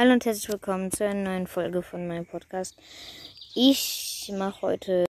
Hallo und herzlich willkommen zu einer neuen Folge von meinem Podcast. Ich mache heute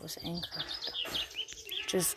was anchored. Just